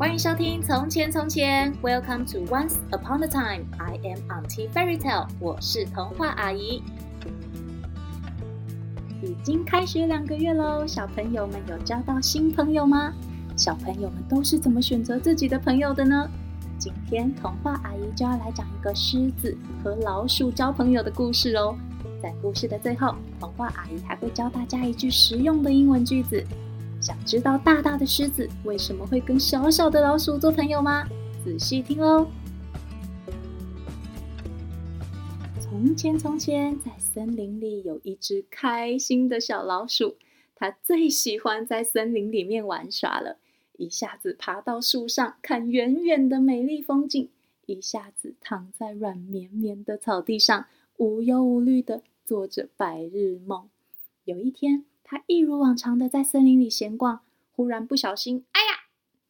欢迎收听《从前从前》，Welcome to Once Upon a Time。I am Auntie Fairy Tale，我是童话阿姨。已经开学两个月喽，小朋友们有交到新朋友吗？小朋友们都是怎么选择自己的朋友的呢？今天童话阿姨就要来讲一个狮子和老鼠交朋友的故事哦。在故事的最后，童话阿姨还会教大家一句实用的英文句子。想知道大大的狮子为什么会跟小小的老鼠做朋友吗？仔细听哦。从前，从前，在森林里有一只开心的小老鼠，它最喜欢在森林里面玩耍了。一下子爬到树上看远远的美丽风景，一下子躺在软绵绵的草地上，无忧无虑的做着白日梦。有一天，他一如往常的在森林里闲逛，忽然不小心，哎呀，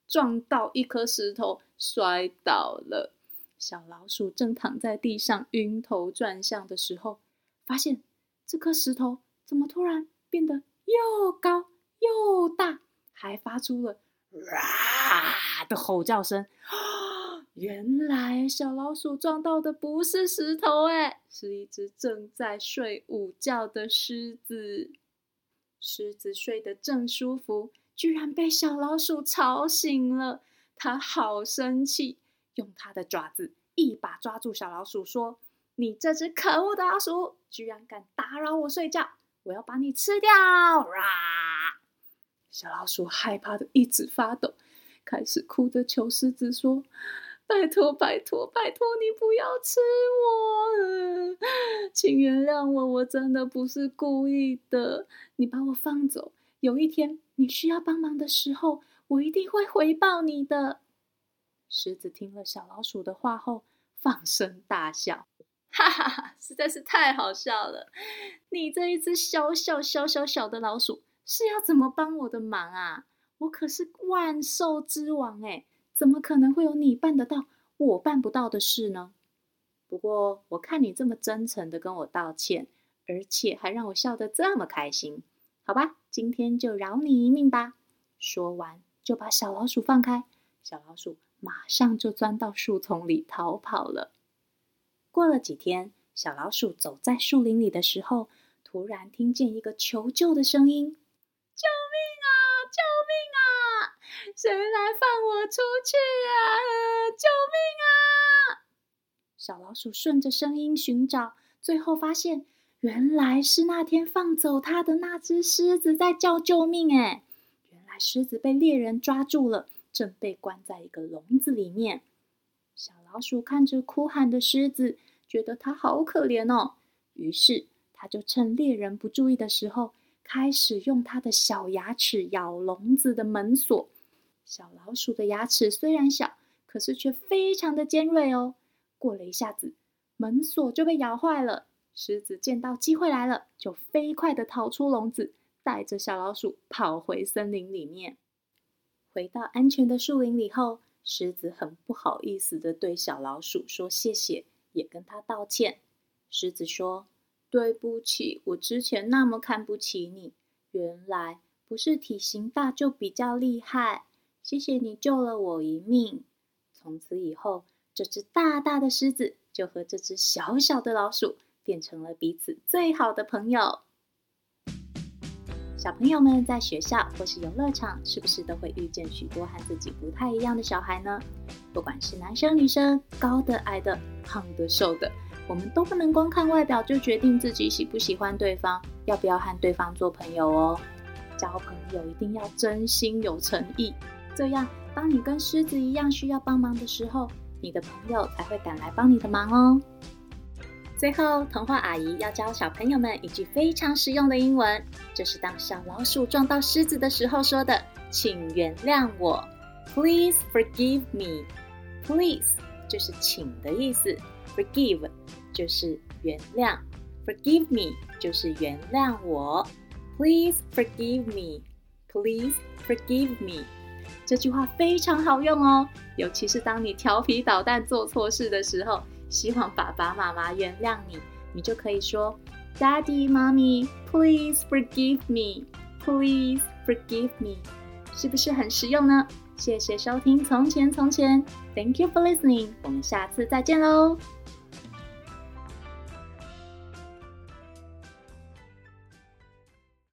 撞到一颗石头，摔倒了。小老鼠正躺在地上晕头转向的时候，发现这颗石头怎么突然变得又高又大，还发出了“哇”的吼叫声。原来小老鼠撞到的不是石头，哎，是一只正在睡午觉的狮子。狮子睡得正舒服，居然被小老鼠吵醒了。它好生气，用它的爪子一把抓住小老鼠，说：“你这只可恶的老鼠，居然敢打扰我睡觉！我要把你吃掉！”哇！小老鼠害怕的一直发抖，开始哭着求狮子说。拜托，拜托，拜托你不要吃我！请原谅我，我真的不是故意的。你把我放走，有一天你需要帮忙的时候，我一定会回报你的。狮子听了小老鼠的话后，放声大笑，哈哈哈，实在是太好笑了！你这一只小小小小小的老鼠，是要怎么帮我的忙啊？我可是万兽之王哎！怎么可能会有你办得到，我办不到的事呢？不过我看你这么真诚的跟我道歉，而且还让我笑得这么开心，好吧，今天就饶你一命吧。说完就把小老鼠放开，小老鼠马上就钻到树丛里逃跑了。过了几天，小老鼠走在树林里的时候，突然听见一个求救的声音：“救命啊！救命啊！”谁来放出去啊！救命啊！小老鼠顺着声音寻找，最后发现原来是那天放走它的那只狮子在叫救命。哎，原来狮子被猎人抓住了，正被关在一个笼子里面。小老鼠看着哭喊的狮子，觉得它好可怜哦。于是，它就趁猎人不注意的时候，开始用它的小牙齿咬笼子的门锁。小老鼠的牙齿虽然小，可是却非常的尖锐哦。过了一下子，门锁就被咬坏了。狮子见到机会来了，就飞快的逃出笼子，带着小老鼠跑回森林里面。回到安全的树林里后，狮子很不好意思的对小老鼠说谢谢，也跟他道歉。狮子说：“对不起，我之前那么看不起你，原来不是体型大就比较厉害。”谢谢你救了我一命。从此以后，这只大大的狮子就和这只小小的老鼠变成了彼此最好的朋友。小朋友们在学校或是游乐场，是不是都会遇见许多和自己不太一样的小孩呢？不管是男生女生，高的矮的，胖的瘦的，我们都不能光看外表就决定自己喜不喜欢对方，要不要和对方做朋友哦。交朋友一定要真心有诚意。这样，当你跟狮子一样需要帮忙的时候，你的朋友才会赶来帮你的忙哦。最后，童话阿姨要教小朋友们一句非常实用的英文，这是当小老鼠撞到狮子的时候说的：“请原谅我，Please forgive me。”Please 就是请的意思，Forgive 就是原谅，Forgive me 就是原谅我，Please forgive me。Please forgive me。这句话非常好用哦，尤其是当你调皮捣蛋做错事的时候，希望爸爸妈妈原谅你，你就可以说：“Daddy, Mommy, please forgive me. Please forgive me.” 是不是很实用呢？谢谢收听《从前从前》，Thank you for listening，我们下次再见喽。